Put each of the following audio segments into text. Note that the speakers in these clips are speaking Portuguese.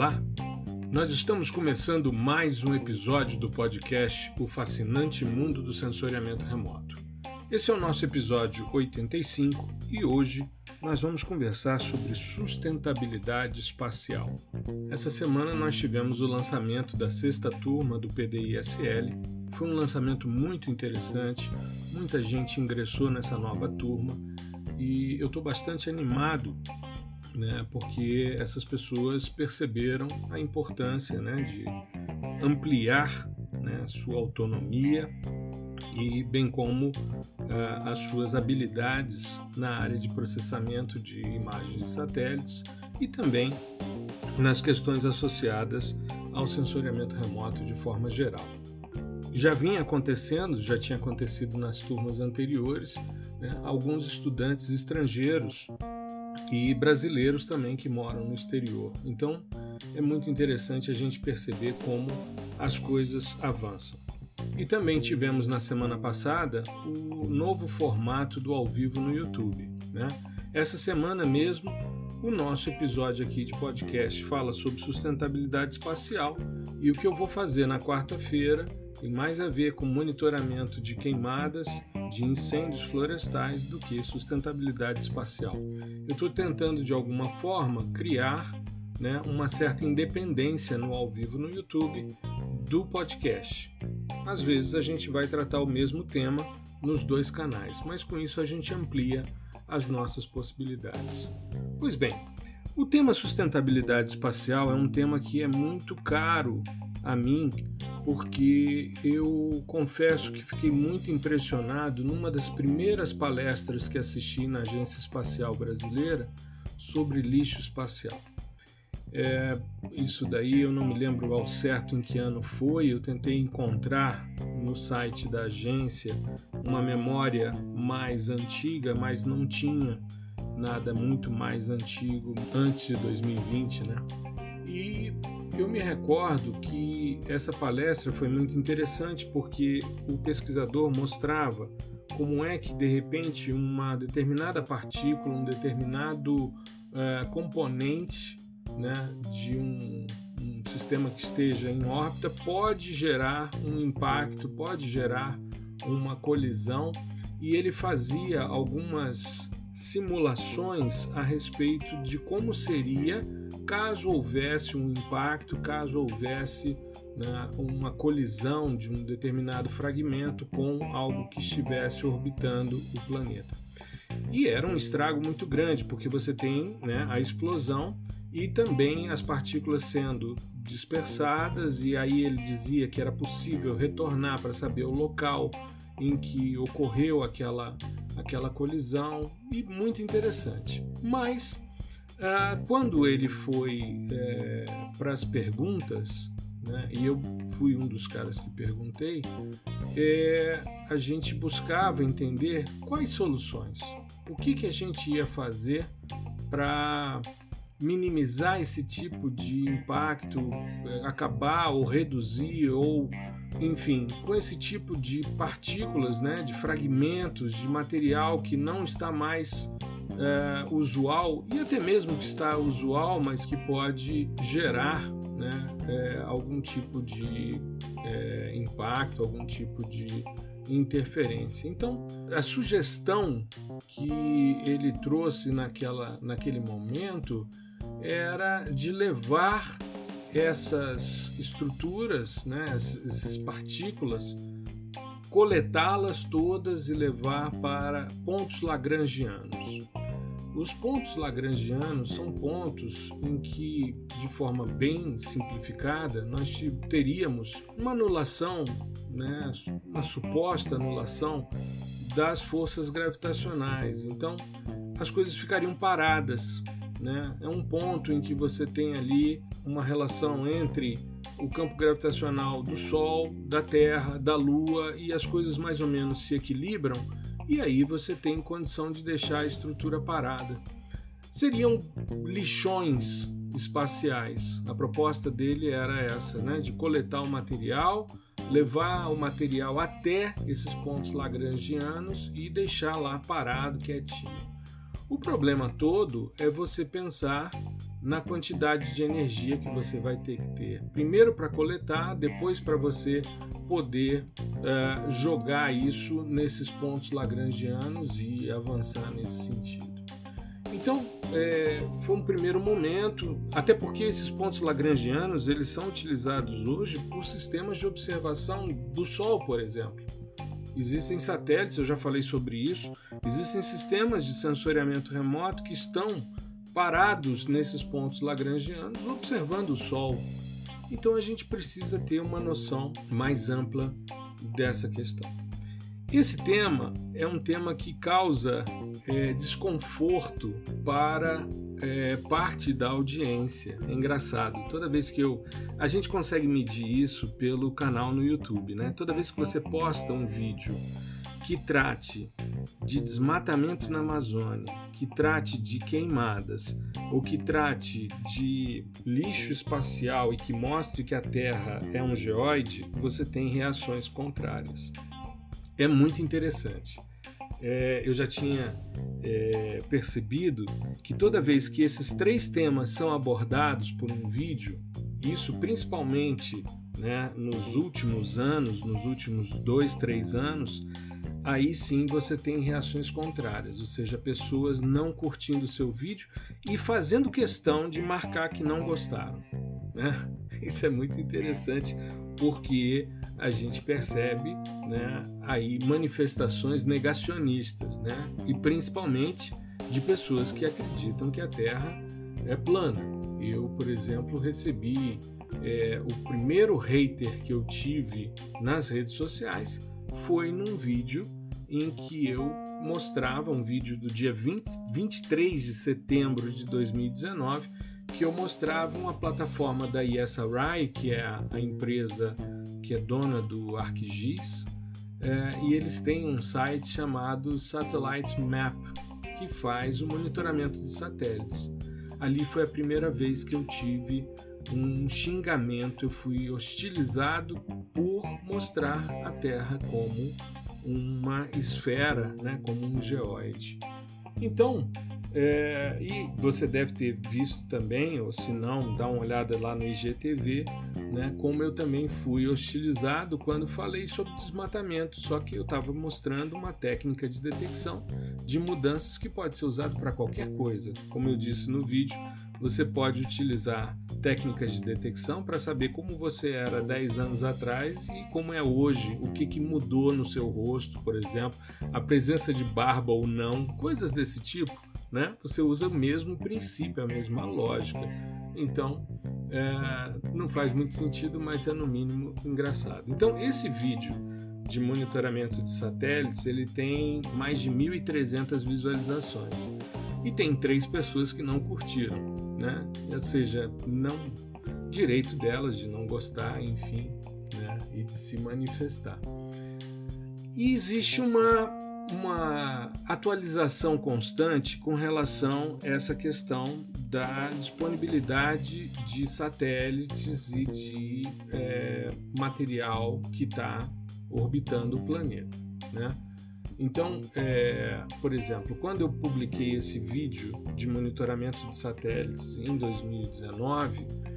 Olá, nós estamos começando mais um episódio do podcast O Fascinante Mundo do Sensoriamento Remoto. Esse é o nosso episódio 85 e hoje nós vamos conversar sobre sustentabilidade espacial. Essa semana nós tivemos o lançamento da sexta turma do PDISL. Foi um lançamento muito interessante, muita gente ingressou nessa nova turma e eu estou bastante animado né, porque essas pessoas perceberam a importância né, de ampliar né, sua autonomia e bem como uh, as suas habilidades na área de processamento de imagens de satélites e também nas questões associadas ao sensoriamento remoto de forma geral. Já vinha acontecendo, já tinha acontecido nas turmas anteriores, né, alguns estudantes estrangeiros e brasileiros também que moram no exterior. Então é muito interessante a gente perceber como as coisas avançam. E também tivemos na semana passada o novo formato do ao vivo no YouTube. Né? Essa semana mesmo, o nosso episódio aqui de podcast fala sobre sustentabilidade espacial e o que eu vou fazer na quarta-feira tem mais a ver com monitoramento de queimadas de incêndios florestais do que sustentabilidade espacial. Eu estou tentando de alguma forma criar né, uma certa independência no ao vivo no YouTube do podcast. Às vezes a gente vai tratar o mesmo tema nos dois canais, mas com isso a gente amplia as nossas possibilidades. Pois bem, o tema sustentabilidade espacial é um tema que é muito caro a mim porque eu confesso que fiquei muito impressionado numa das primeiras palestras que assisti na Agência Espacial Brasileira sobre lixo espacial. É, isso daí eu não me lembro ao certo em que ano foi, eu tentei encontrar no site da agência uma memória mais antiga, mas não tinha nada muito mais antigo antes de 2020, né? Eu me recordo que essa palestra foi muito interessante porque o pesquisador mostrava como é que de repente uma determinada partícula, um determinado uh, componente né, de um, um sistema que esteja em órbita pode gerar um impacto, pode gerar uma colisão. E ele fazia algumas simulações a respeito de como seria caso houvesse um impacto, caso houvesse né, uma colisão de um determinado fragmento com algo que estivesse orbitando o planeta. E era um estrago muito grande, porque você tem né, a explosão e também as partículas sendo dispersadas, e aí ele dizia que era possível retornar para saber o local em que ocorreu aquela, aquela colisão, e muito interessante. Mas ah, quando ele foi é, para as perguntas, né, e eu fui um dos caras que perguntei, é, a gente buscava entender quais soluções, o que, que a gente ia fazer para minimizar esse tipo de impacto, é, acabar ou reduzir ou enfim, com esse tipo de partículas, né, de fragmentos de material que não está mais é, usual e até mesmo que está usual, mas que pode gerar né, é, algum tipo de é, impacto, algum tipo de interferência. Então, a sugestão que ele trouxe naquela, naquele momento era de levar essas estruturas, né, essas partículas, coletá-las todas e levar para pontos lagrangianos. Os pontos lagrangianos são pontos em que, de forma bem simplificada, nós teríamos uma anulação, né, uma suposta anulação das forças gravitacionais. Então, as coisas ficariam paradas. Né? É um ponto em que você tem ali uma relação entre o campo gravitacional do Sol, da Terra, da Lua e as coisas mais ou menos se equilibram e aí você tem condição de deixar a estrutura parada. Seriam lixões espaciais. A proposta dele era essa, né, de coletar o material, levar o material até esses pontos lagrangianos e deixar lá parado, quietinho. O problema todo é você pensar na quantidade de energia que você vai ter que ter. Primeiro para coletar, depois para você poder uh, jogar isso nesses pontos lagrangianos e avançar nesse sentido. Então, é, foi um primeiro momento, até porque esses pontos lagrangianos eles são utilizados hoje por sistemas de observação do Sol, por exemplo. Existem satélites, eu já falei sobre isso, existem sistemas de sensoriamento remoto que estão parados nesses pontos lagrangianos observando o Sol. Então a gente precisa ter uma noção mais ampla dessa questão. Esse tema é um tema que causa é, desconforto para é, parte da audiência. É engraçado. Toda vez que eu. A gente consegue medir isso pelo canal no YouTube, né? Toda vez que você posta um vídeo que trate de desmatamento na Amazônia, que trate de queimadas, ou que trate de lixo espacial e que mostre que a Terra é um geoide, você tem reações contrárias é muito interessante. É, eu já tinha é, percebido que toda vez que esses três temas são abordados por um vídeo, isso principalmente né, nos últimos anos, nos últimos dois, três anos, aí sim você tem reações contrárias, ou seja, pessoas não curtindo o seu vídeo e fazendo questão de marcar que não gostaram. Né? Isso é muito interessante porque a gente percebe né, aí manifestações negacionistas, né, e principalmente de pessoas que acreditam que a Terra é plana. Eu, por exemplo, recebi é, o primeiro hater que eu tive nas redes sociais foi num vídeo em que eu mostrava um vídeo do dia 20, 23 de setembro de 2019 que eu mostrava uma plataforma da ESRI, que é a, empresa que é dona do ArcGIS, é, e eles têm um site chamado Satellite Map, que faz o monitoramento de satélites. Ali foi a primeira vez que eu tive um xingamento, eu fui hostilizado por mostrar a Terra como uma esfera, né, como um geoide. Então, é, e você deve ter visto também, ou se não, dá uma olhada lá no IGTV, né, como eu também fui hostilizado quando falei sobre desmatamento, só que eu estava mostrando uma técnica de detecção de mudanças que pode ser usado para qualquer coisa. Como eu disse no vídeo, você pode utilizar técnicas de detecção para saber como você era 10 anos atrás e como é hoje, o que, que mudou no seu rosto, por exemplo, a presença de barba ou não, coisas desse tipo né? Você usa o mesmo princípio, a mesma lógica. Então, é, não faz muito sentido, mas é no mínimo engraçado. Então, esse vídeo de monitoramento de satélites, ele tem mais de 1.300 visualizações. E tem três pessoas que não curtiram, né? Ou seja, não direito delas de não gostar, enfim, né? e de se manifestar. E existe uma uma atualização constante com relação a essa questão da disponibilidade de satélites e de é, material que está orbitando o planeta. Né? Então, é, por exemplo, quando eu publiquei esse vídeo de monitoramento de satélites em 2019, é,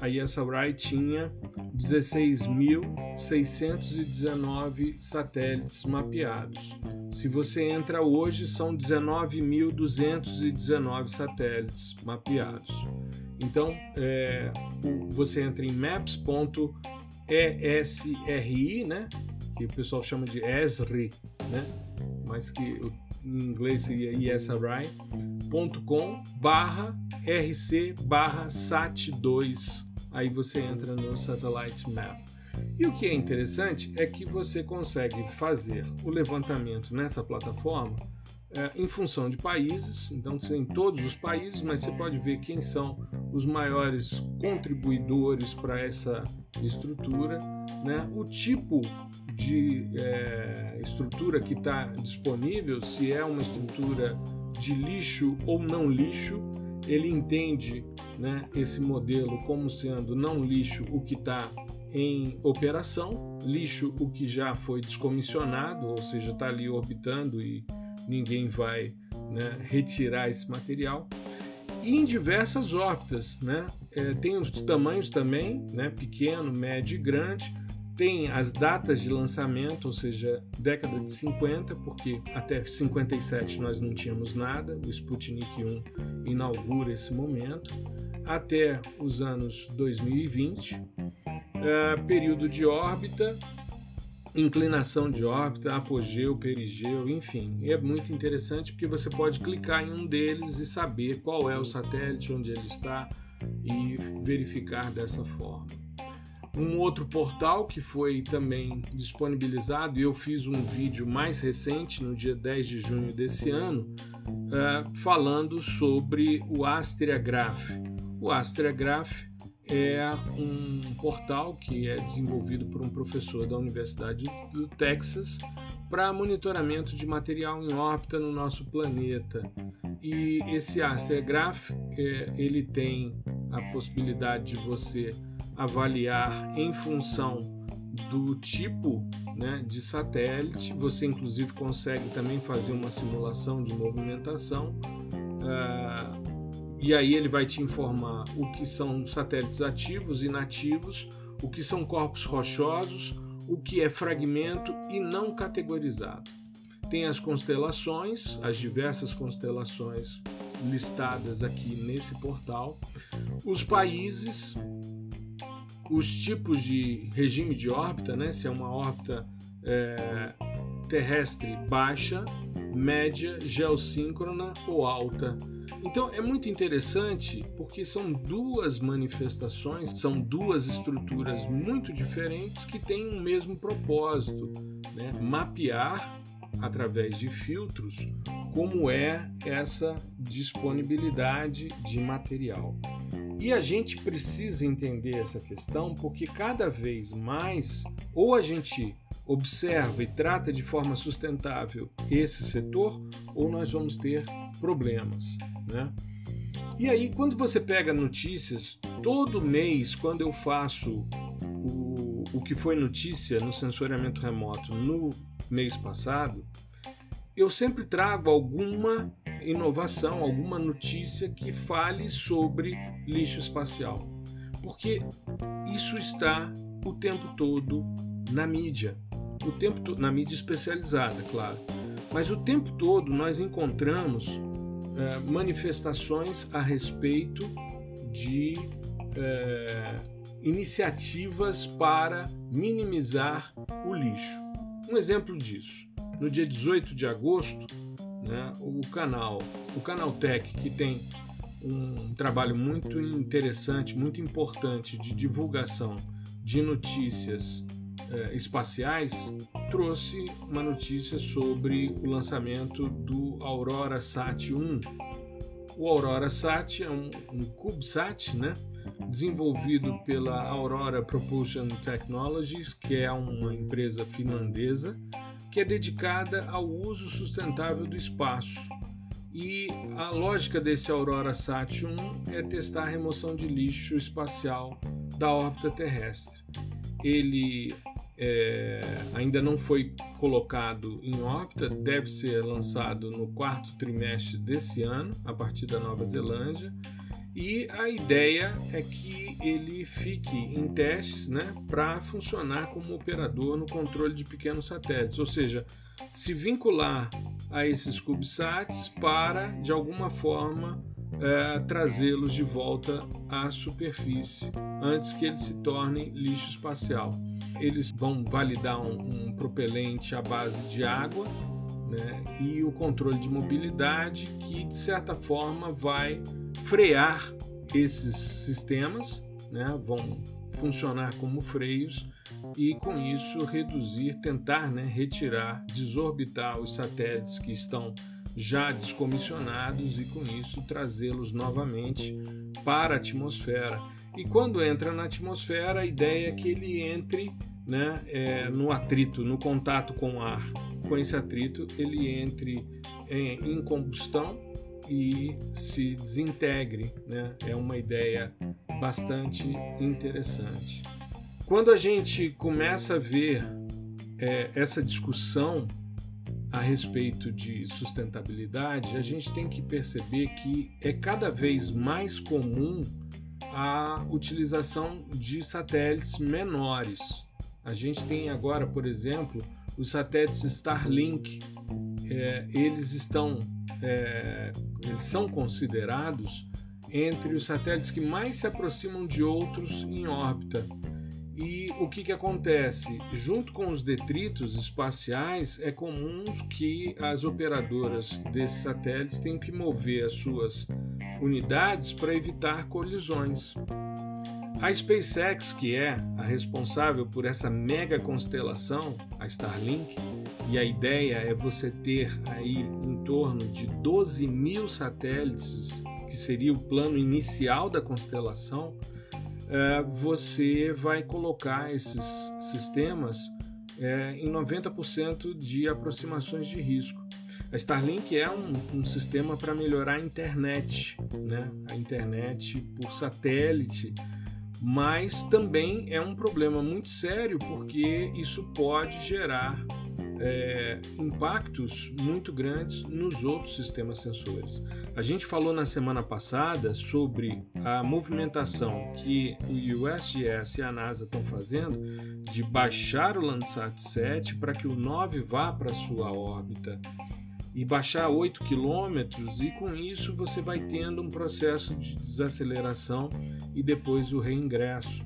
a ESRI tinha 16.619 satélites mapeados. Se você entra hoje, são 19.219 satélites mapeados. Então, é, você entra em maps.esri, né, que o pessoal chama de ESRI, né, mas que em inglês seria esri.com barra rc barra sat2 aí você entra no Satellite Map. E o que é interessante é que você consegue fazer o levantamento nessa plataforma é, em função de países, então tem todos os países, mas você pode ver quem são os maiores contribuidores para essa estrutura, né? o tipo de é, estrutura que está disponível, se é uma estrutura de lixo ou não lixo, ele entende né, esse modelo como sendo não lixo o que está em operação, lixo o que já foi descomissionado, ou seja, está ali orbitando e ninguém vai né, retirar esse material. e em diversas órbitas, né? É, tem os tamanhos também, né? Pequeno, médio e grande. Tem as datas de lançamento, ou seja, década de 50, porque até 57 nós não tínhamos nada. O Sputnik 1 inaugura esse momento até os anos 2020, é, período de órbita, inclinação de órbita, apogeu, perigeu, enfim. E é muito interessante porque você pode clicar em um deles e saber qual é o satélite, onde ele está e verificar dessa forma. Um outro portal que foi também disponibilizado, e eu fiz um vídeo mais recente, no dia 10 de junho desse ano, uh, falando sobre o Astria Graph. O Astragraph é um portal que é desenvolvido por um professor da Universidade do Texas para monitoramento de material em órbita no nosso planeta. E esse Astragraph, é, ele tem a possibilidade de você avaliar em função do tipo né, de satélite. Você, inclusive, consegue também fazer uma simulação de movimentação. Uh, e aí ele vai te informar o que são satélites ativos e inativos, o que são corpos rochosos, o que é fragmento e não categorizado. Tem as constelações, as diversas constelações listadas aqui nesse portal, os países, os tipos de regime de órbita, né? se é uma órbita é, terrestre baixa, média, geossíncrona ou alta. Então é muito interessante porque são duas manifestações, são duas estruturas muito diferentes que têm um mesmo propósito, né? mapear através de filtros como é essa disponibilidade de material. E a gente precisa entender essa questão porque cada vez mais ou a gente observa e trata de forma sustentável esse setor, ou nós vamos ter problemas. Né? E aí, quando você pega notícias, todo mês, quando eu faço o, o que foi notícia no sensoriamento remoto no mês passado, eu sempre trago alguma inovação, alguma notícia que fale sobre lixo espacial. Porque isso está o tempo todo na mídia o tempo na mídia especializada, claro. Mas o tempo todo nós encontramos é, manifestações a respeito de é, iniciativas para minimizar o lixo. Um exemplo disso, no dia 18 de agosto, né, o canal, o canal Tech, que tem um trabalho muito interessante, muito importante de divulgação de notícias eh, espaciais, trouxe uma notícia sobre o lançamento do Aurora Sat 1. O Aurora Sat é um, um CubeSat, né? desenvolvido pela Aurora Propulsion Technologies, que é uma empresa finlandesa que é dedicada ao uso sustentável do espaço. E a lógica desse Aurora Sat 1 é testar a remoção de lixo espacial da órbita terrestre. Ele é, ainda não foi colocado em órbita, deve ser lançado no quarto trimestre desse ano, a partir da Nova Zelândia. E a ideia é que ele fique em testes né, para funcionar como operador no controle de pequenos satélites, ou seja, se vincular a esses CubeSats para, de alguma forma, é, trazê-los de volta à superfície antes que eles se tornem lixo espacial. Eles vão validar um, um propelente à base de água né, e o controle de mobilidade que, de certa forma, vai frear esses sistemas, né, vão funcionar como freios e com isso reduzir, tentar né, retirar, desorbitar os satélites que estão já descomissionados e com isso trazê-los novamente para a atmosfera. E quando entra na atmosfera, a ideia é que ele entre né, é, no atrito, no contato com o ar. Com esse atrito, ele entre em, em combustão e se desintegre. Né? É uma ideia bastante interessante. Quando a gente começa a ver é, essa discussão a respeito de sustentabilidade, a gente tem que perceber que é cada vez mais comum a utilização de satélites menores. A gente tem agora, por exemplo, os satélites Starlink. É, eles estão, é, eles são considerados entre os satélites que mais se aproximam de outros em órbita. E o que, que acontece? Junto com os detritos espaciais, é comum que as operadoras desses satélites tenham que mover as suas unidades para evitar colisões. A SpaceX, que é a responsável por essa mega constelação, a Starlink, e a ideia é você ter aí em torno de 12 mil satélites, que seria o plano inicial da constelação, você vai colocar esses sistemas é, em 90% de aproximações de risco. A Starlink é um, um sistema para melhorar a internet, né? a internet por satélite, mas também é um problema muito sério porque isso pode gerar é, impactos muito grandes nos outros sistemas sensores. A gente falou na semana passada sobre a movimentação que o USGS e a NASA estão fazendo de baixar o Landsat 7 para que o 9 vá para sua órbita e baixar 8 quilômetros e com isso você vai tendo um processo de desaceleração e depois o reingresso.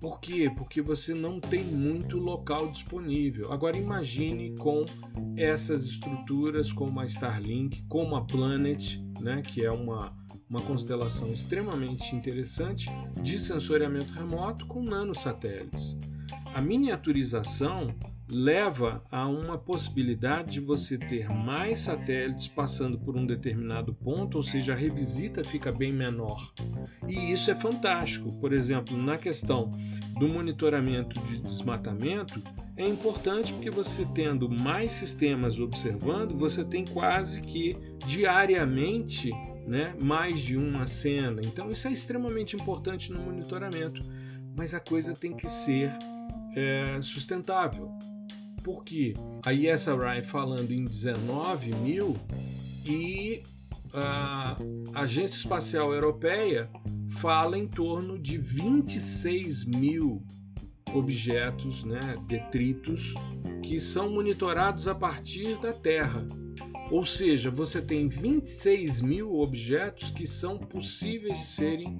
Por quê? Porque você não tem muito local disponível. Agora imagine com essas estruturas como a Starlink, como a Planet, né, que é uma, uma constelação extremamente interessante de sensoriamento remoto com nanosatélites. A miniaturização leva a uma possibilidade de você ter mais satélites passando por um determinado ponto, ou seja, a revisita fica bem menor. E isso é fantástico. Por exemplo, na questão do monitoramento de desmatamento, é importante porque você tendo mais sistemas observando, você tem quase que diariamente né, mais de uma cena. Então isso é extremamente importante no monitoramento. Mas a coisa tem que ser é, sustentável. Por quê? A ESRI falando em 19 mil e a Agência Espacial Europeia fala em torno de 26 mil objetos, né, detritos, que são monitorados a partir da Terra. Ou seja, você tem 26 mil objetos que são possíveis de serem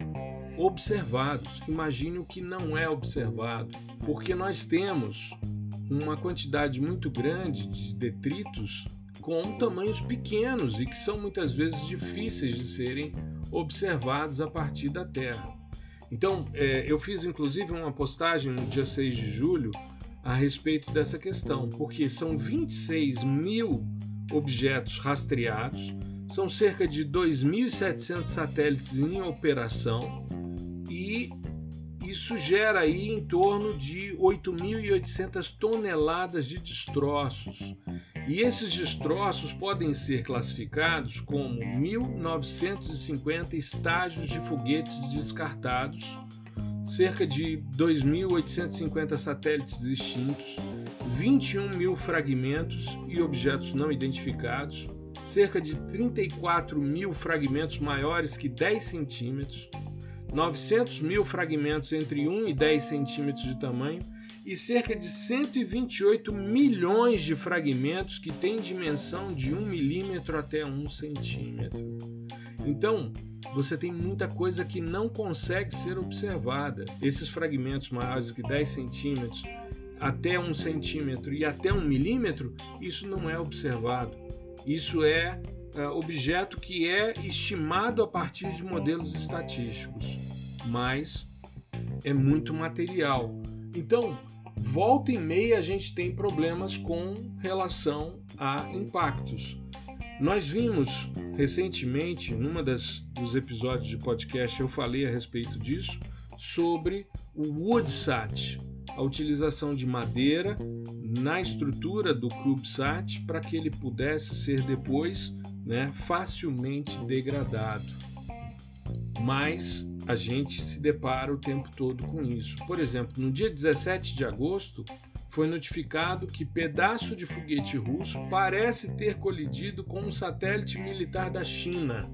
observados. Imagine o que não é observado, porque nós temos uma quantidade muito grande de detritos com tamanhos pequenos e que são muitas vezes difíceis de serem observados a partir da Terra. Então, é, eu fiz inclusive uma postagem no dia 6 de julho a respeito dessa questão, porque são 26 mil objetos rastreados, são cerca de 2.700 satélites em operação e isso gera aí em torno de 8.800 toneladas de destroços. E esses destroços podem ser classificados como 1.950 estágios de foguetes descartados, cerca de 2.850 satélites extintos, 21 mil fragmentos e objetos não identificados, cerca de 34 mil fragmentos maiores que 10 centímetros, 900 mil fragmentos entre 1 e 10 centímetros de tamanho e cerca de 128 milhões de fragmentos que têm dimensão de 1 milímetro até 1 centímetro. Então, você tem muita coisa que não consegue ser observada. Esses fragmentos maiores que 10 centímetros, até 1 centímetro e até 1 milímetro, isso não é observado. Isso é é, objeto que é estimado a partir de modelos estatísticos, mas é muito material. Então, volta e meia a gente tem problemas com relação a impactos. Nós vimos recentemente, numa das dos episódios de podcast, eu falei a respeito disso, sobre o WoodSat, a utilização de madeira na estrutura do CubeSat para que ele pudesse ser depois né, facilmente degradado. Mas a gente se depara o tempo todo com isso. Por exemplo, no dia 17 de agosto foi notificado que pedaço de foguete russo parece ter colidido com um satélite militar da China.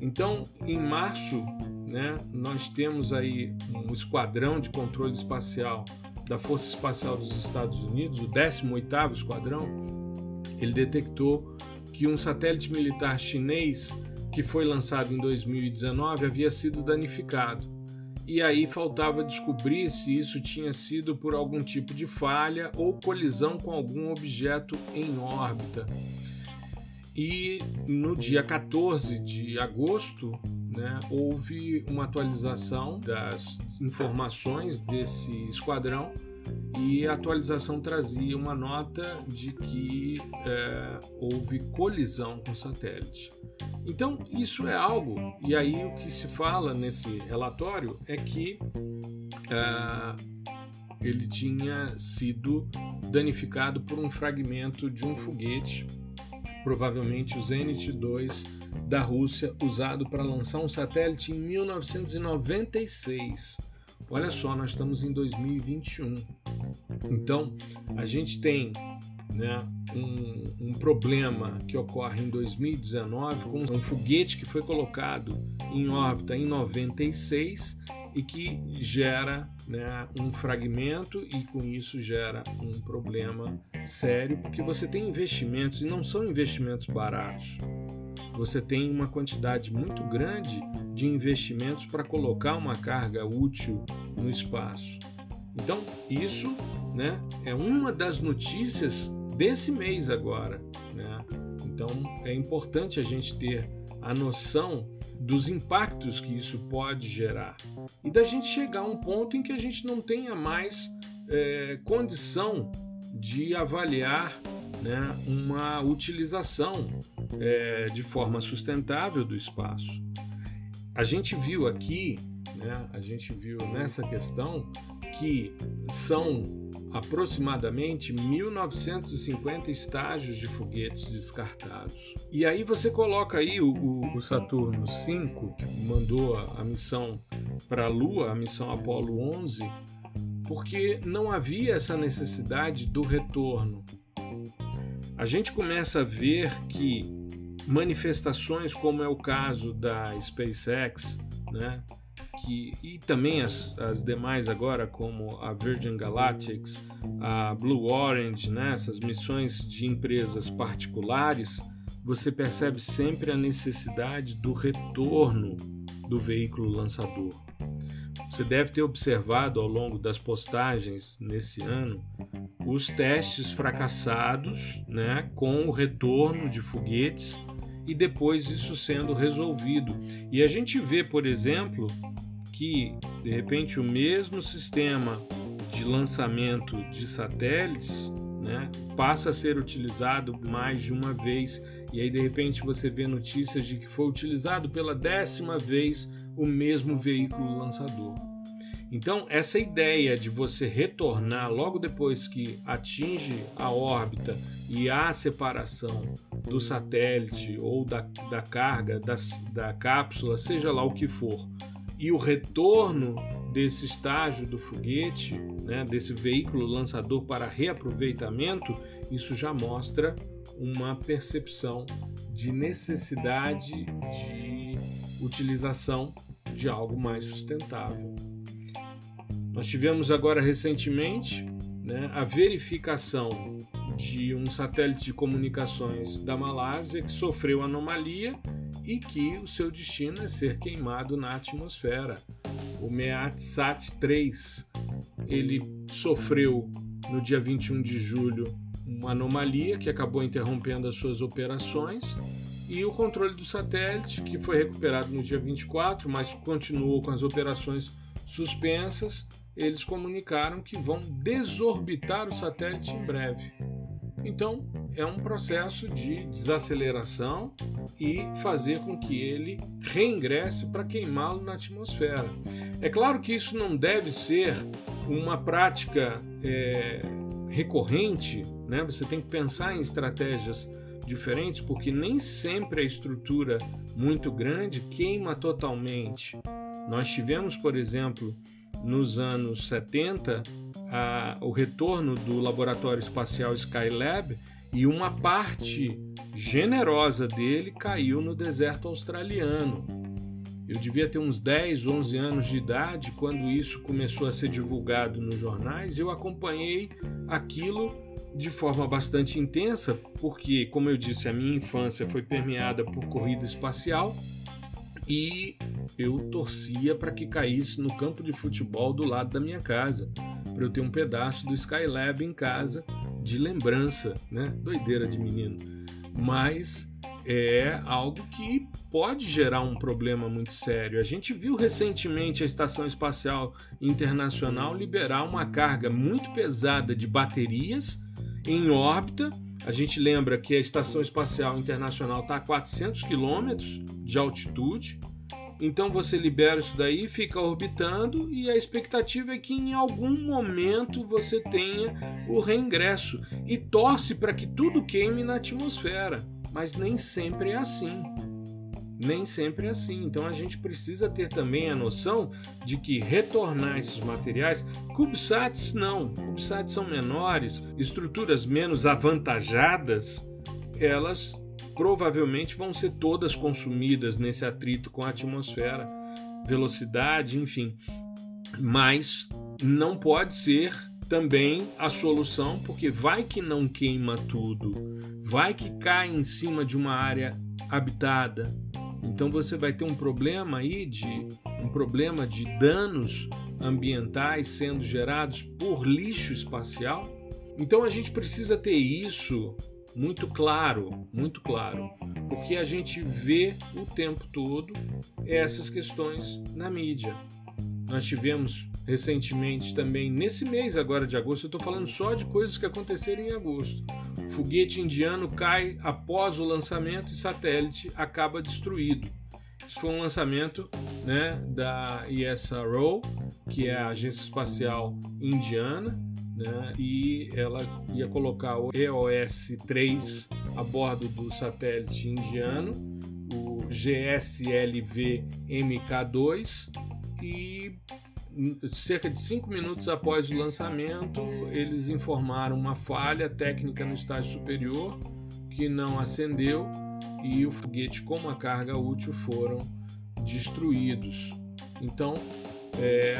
Então, em março, né, nós temos aí um esquadrão de controle espacial da Força Espacial dos Estados Unidos, o 18º Esquadrão, ele detectou que um satélite militar chinês que foi lançado em 2019 havia sido danificado e aí faltava descobrir se isso tinha sido por algum tipo de falha ou colisão com algum objeto em órbita. E no dia 14 de agosto, né, houve uma atualização das informações desse esquadrão e a atualização trazia uma nota de que é, houve colisão com o satélite. Então, isso é algo, e aí o que se fala nesse relatório é que uh, ele tinha sido danificado por um fragmento de um foguete, provavelmente o Zenit 2 da Rússia, usado para lançar um satélite em 1996. Olha só, nós estamos em 2021. Então, a gente tem né, um, um, problema que ocorre em 2019 com um foguete que foi colocado em órbita em 96 e que gera né, um fragmento e com isso gera um problema sério porque você tem investimentos e não são investimentos baratos. Você tem uma quantidade muito grande de investimentos para colocar uma carga útil no espaço. Então, isso né, é uma das notícias desse mês agora. Né? Então é importante a gente ter a noção dos impactos que isso pode gerar e da gente chegar a um ponto em que a gente não tenha mais é, condição de avaliar né, uma utilização é, de forma sustentável do espaço. A gente viu aqui, né, a gente viu nessa questão que são aproximadamente 1950 estágios de foguetes descartados. E aí você coloca aí o, o, o Saturno 5, que mandou a, a missão para a Lua, a missão Apollo 11, porque não havia essa necessidade do retorno. A gente começa a ver que manifestações como é o caso da SpaceX, né, que, e também as, as demais agora, como a Virgin Galactic, a Blue Orange, né, essas missões de empresas particulares, você percebe sempre a necessidade do retorno do veículo lançador. Você deve ter observado ao longo das postagens nesse ano os testes fracassados né, com o retorno de foguetes e depois isso sendo resolvido. E a gente vê, por exemplo, que de repente o mesmo sistema de lançamento de satélites né, passa a ser utilizado mais de uma vez e aí de repente você vê notícias de que foi utilizado pela décima vez o mesmo veículo lançador. Então, essa ideia de você retornar logo depois que atinge a órbita e há a separação do satélite ou da, da carga, da, da cápsula, seja lá o que for, e o retorno desse estágio do foguete, né, desse veículo lançador para reaproveitamento, isso já mostra uma percepção de necessidade de utilização de algo mais sustentável. Nós tivemos agora recentemente né, a verificação de um satélite de comunicações da Malásia que sofreu anomalia e que o seu destino é ser queimado na atmosfera. O MEATSAT 3 ele sofreu no dia 21 de julho uma anomalia que acabou interrompendo as suas operações e o controle do satélite, que foi recuperado no dia 24, mas continuou com as operações suspensas, eles comunicaram que vão desorbitar o satélite em breve. Então, é um processo de desaceleração e fazer com que ele reingresse para queimá-lo na atmosfera. É claro que isso não deve ser uma prática é, recorrente, né? você tem que pensar em estratégias diferentes, porque nem sempre a estrutura muito grande queima totalmente. Nós tivemos, por exemplo, nos anos 70 a, o retorno do laboratório espacial Skylab e uma parte generosa dele caiu no deserto australiano. Eu devia ter uns 10, 11 anos de idade quando isso começou a ser divulgado nos jornais. Eu acompanhei aquilo de forma bastante intensa, porque, como eu disse, a minha infância foi permeada por corrida espacial e eu torcia para que caísse no campo de futebol do lado da minha casa, para eu ter um pedaço do Skylab em casa de lembrança, né? Doideira de menino. Mas é algo que pode gerar um problema muito sério. A gente viu recentemente a Estação Espacial Internacional liberar uma carga muito pesada de baterias em órbita. A gente lembra que a Estação Espacial Internacional está a 400 quilômetros de altitude. Então você libera isso daí, fica orbitando e a expectativa é que em algum momento você tenha o reingresso e torce para que tudo queime na atmosfera, mas nem sempre é assim. Nem sempre é assim. Então a gente precisa ter também a noção de que retornar esses materiais, CubeSats não, CubeSats são menores, estruturas menos avantajadas, elas provavelmente vão ser todas consumidas nesse atrito com a atmosfera, velocidade, enfim. Mas não pode ser também a solução, porque vai que não queima tudo, vai que cai em cima de uma área habitada. Então você vai ter um problema aí de um problema de danos ambientais sendo gerados por lixo espacial. Então a gente precisa ter isso muito claro, muito claro, porque a gente vê o tempo todo essas questões na mídia. Nós tivemos recentemente também, nesse mês agora de agosto, eu estou falando só de coisas que aconteceram em agosto. Foguete indiano cai após o lançamento e satélite acaba destruído. Isso foi um lançamento né, da ESRO, que é a Agência Espacial Indiana, né? e ela ia colocar o EOS-3 a bordo do satélite indiano, o GSLV MK2 e cerca de cinco minutos após o lançamento eles informaram uma falha técnica no estágio superior que não acendeu e o foguete com uma carga útil foram destruídos. Então é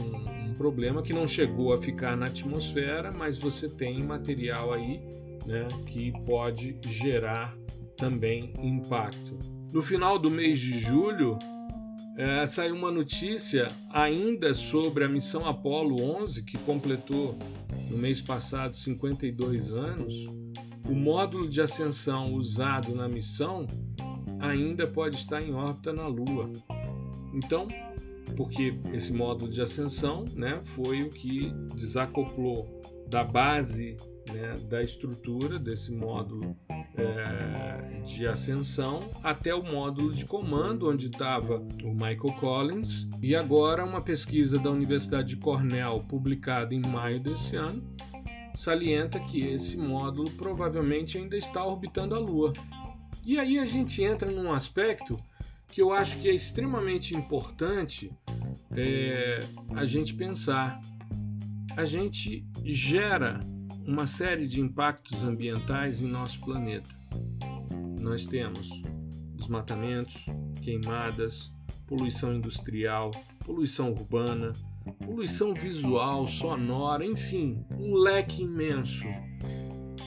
um, problema que não chegou a ficar na atmosfera, mas você tem material aí né, que pode gerar também impacto. No final do mês de julho, é, saiu uma notícia ainda sobre a missão Apollo 11, que completou no mês passado 52 anos. O módulo de ascensão usado na missão ainda pode estar em órbita na Lua. Então, porque esse módulo de ascensão né, foi o que desacoplou da base né, da estrutura desse módulo é, de ascensão até o módulo de comando, onde estava o Michael Collins, e agora uma pesquisa da Universidade de Cornell, publicada em maio desse ano, salienta que esse módulo provavelmente ainda está orbitando a Lua. E aí a gente entra num aspecto que eu acho que é extremamente importante é, a gente pensar. A gente gera uma série de impactos ambientais em nosso planeta. Nós temos desmatamentos, queimadas, poluição industrial, poluição urbana, poluição visual, sonora, enfim, um leque imenso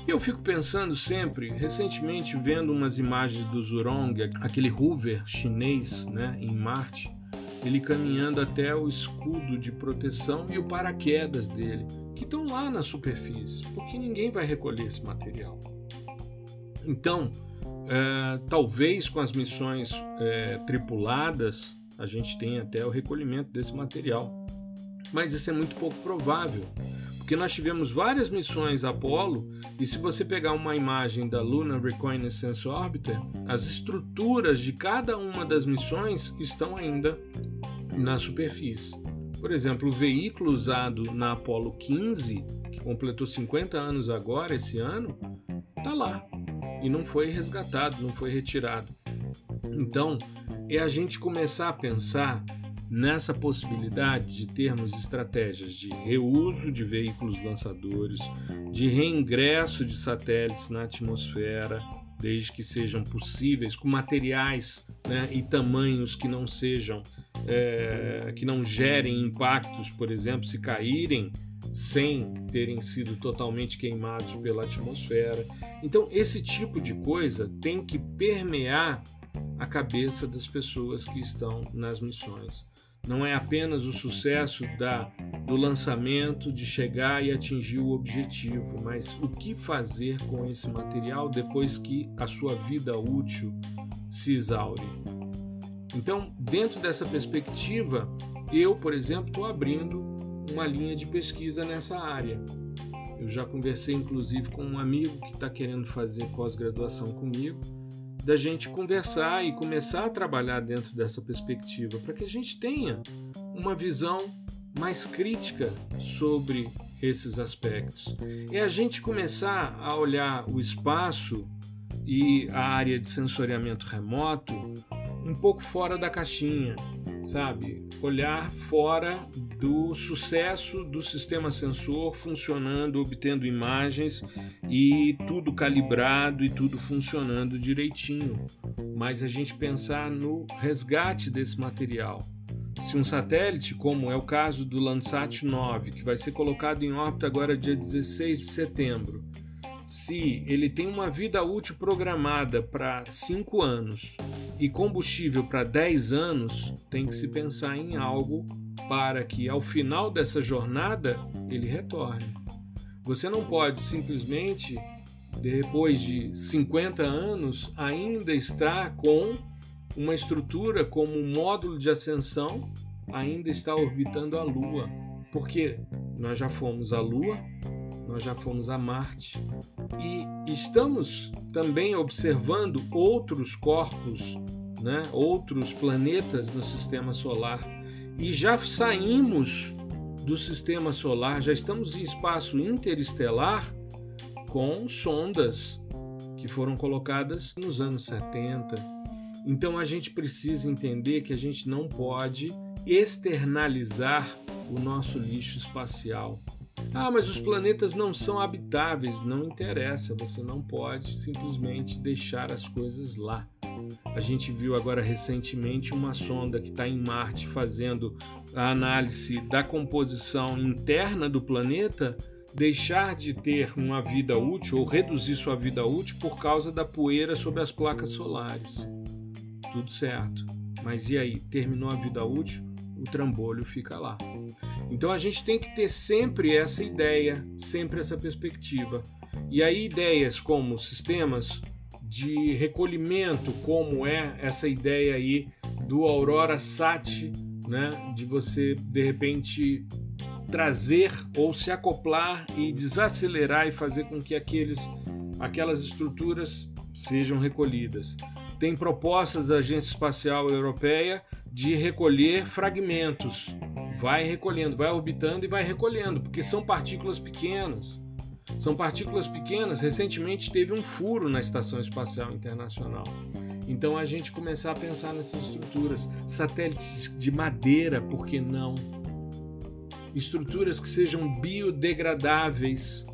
eu fico pensando sempre, recentemente vendo umas imagens do Zhurong, aquele rover chinês, né, em Marte, ele caminhando até o escudo de proteção e o paraquedas dele, que estão lá na superfície, porque ninguém vai recolher esse material. Então, é, talvez com as missões é, tripuladas a gente tenha até o recolhimento desse material, mas isso é muito pouco provável porque nós tivemos várias missões Apollo e se você pegar uma imagem da Lunar Reconnaissance Orbiter, as estruturas de cada uma das missões estão ainda na superfície. Por exemplo, o veículo usado na Apollo 15, que completou 50 anos agora esse ano, está lá e não foi resgatado, não foi retirado. Então, é a gente começar a pensar nessa possibilidade de termos estratégias de reuso de veículos lançadores, de reingresso de satélites na atmosfera, desde que sejam possíveis, com materiais né, e tamanhos que não sejam, é, que não gerem impactos, por exemplo, se caírem sem terem sido totalmente queimados pela atmosfera. Então, esse tipo de coisa tem que permear a cabeça das pessoas que estão nas missões. Não é apenas o sucesso da, do lançamento, de chegar e atingir o objetivo, mas o que fazer com esse material depois que a sua vida útil se exaure. Então, dentro dessa perspectiva, eu, por exemplo, estou abrindo uma linha de pesquisa nessa área. Eu já conversei, inclusive, com um amigo que está querendo fazer pós-graduação comigo da gente conversar e começar a trabalhar dentro dessa perspectiva, para que a gente tenha uma visão mais crítica sobre esses aspectos. É a gente começar a olhar o espaço e a área de sensoriamento remoto um pouco fora da caixinha, sabe? Olhar fora do sucesso do sistema sensor funcionando, obtendo imagens e tudo calibrado e tudo funcionando direitinho. Mas a gente pensar no resgate desse material. Se um satélite, como é o caso do Landsat 9, que vai ser colocado em órbita agora dia 16 de setembro, se ele tem uma vida útil programada para 5 anos e combustível para 10 anos, tem que se pensar em algo para que ao final dessa jornada ele retorne. Você não pode simplesmente, depois de 50 anos, ainda estar com uma estrutura como um módulo de ascensão, ainda está orbitando a Lua, porque nós já fomos à Lua, nós já fomos a Marte e estamos também observando outros corpos, né, outros planetas no sistema solar e já saímos do sistema solar, já estamos em espaço interestelar com sondas que foram colocadas nos anos 70. Então a gente precisa entender que a gente não pode externalizar o nosso lixo espacial. Ah, mas os planetas não são habitáveis. Não interessa, você não pode simplesmente deixar as coisas lá. A gente viu agora recentemente uma sonda que está em Marte fazendo a análise da composição interna do planeta deixar de ter uma vida útil ou reduzir sua vida útil por causa da poeira sobre as placas solares. Tudo certo. Mas e aí? Terminou a vida útil? O trambolho fica lá. Então a gente tem que ter sempre essa ideia, sempre essa perspectiva. E aí ideias como sistemas de recolhimento, como é essa ideia aí do Aurora Sat, né, de você de repente trazer ou se acoplar e desacelerar e fazer com que aqueles, aquelas estruturas sejam recolhidas. Tem propostas da Agência Espacial Europeia de recolher fragmentos vai recolhendo, vai orbitando e vai recolhendo, porque são partículas pequenas. São partículas pequenas. Recentemente teve um furo na Estação Espacial Internacional. Então a gente começar a pensar nessas estruturas, satélites de madeira, por que não? Estruturas que sejam biodegradáveis.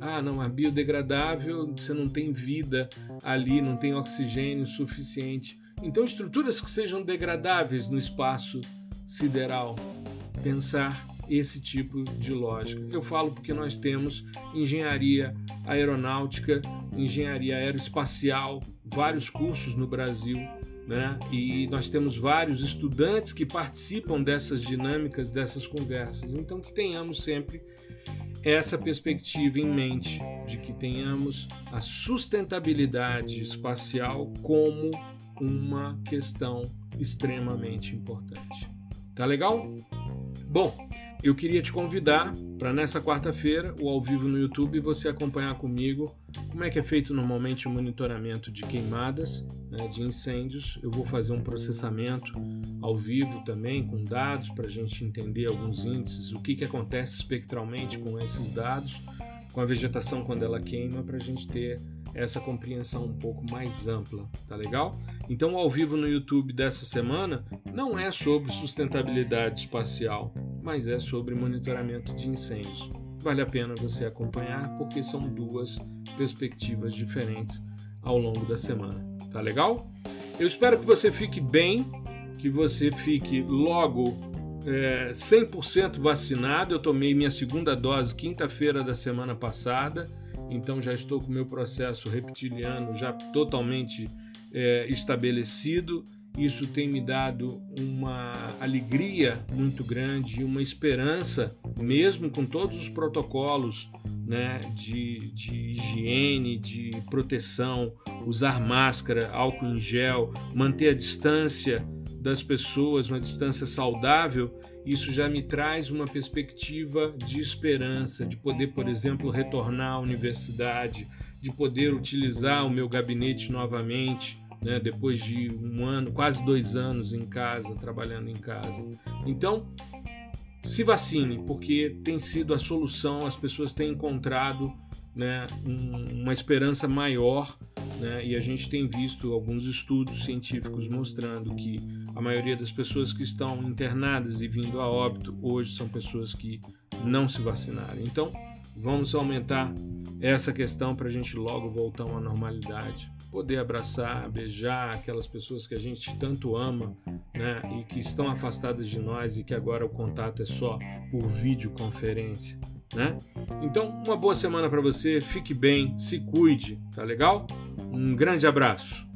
Ah, não, é biodegradável, você não tem vida ali, não tem oxigênio suficiente. Então estruturas que sejam degradáveis no espaço sideral pensar esse tipo de lógica. Eu falo porque nós temos engenharia aeronáutica, engenharia aeroespacial, vários cursos no Brasil, né? E nós temos vários estudantes que participam dessas dinâmicas, dessas conversas. Então que tenhamos sempre essa perspectiva em mente de que tenhamos a sustentabilidade espacial como uma questão extremamente importante. Tá legal? Bom, eu queria te convidar para nessa quarta-feira, o ao vivo no YouTube, você acompanhar comigo como é que é feito normalmente o monitoramento de queimadas, né, de incêndios. Eu vou fazer um processamento ao vivo também com dados para a gente entender alguns índices, o que, que acontece espectralmente com esses dados, com a vegetação quando ela queima, para a gente ter essa compreensão um pouco mais ampla, tá legal? Então, ao vivo no YouTube dessa semana não é sobre sustentabilidade espacial, mas é sobre monitoramento de incêndios. Vale a pena você acompanhar porque são duas perspectivas diferentes ao longo da semana, tá legal? Eu espero que você fique bem, que você fique logo é, 100% vacinado. Eu tomei minha segunda dose quinta-feira da semana passada então já estou com o meu processo reptiliano já totalmente é, estabelecido. Isso tem me dado uma alegria muito grande, uma esperança, mesmo com todos os protocolos né, de, de higiene, de proteção, usar máscara, álcool em gel, manter a distância das pessoas, uma distância saudável, isso já me traz uma perspectiva de esperança, de poder, por exemplo, retornar à universidade, de poder utilizar o meu gabinete novamente, né, depois de um ano, quase dois anos em casa, trabalhando em casa. Então, se vacine, porque tem sido a solução, as pessoas têm encontrado né, um, uma esperança maior né, e a gente tem visto alguns estudos científicos mostrando que a maioria das pessoas que estão internadas e vindo a óbito hoje são pessoas que não se vacinaram. Então, vamos aumentar essa questão para a gente logo voltar a uma normalidade, poder abraçar, beijar aquelas pessoas que a gente tanto ama né, e que estão afastadas de nós e que agora o contato é só por videoconferência né? Então, uma boa semana para você, fique bem, se cuide, tá legal? Um grande abraço.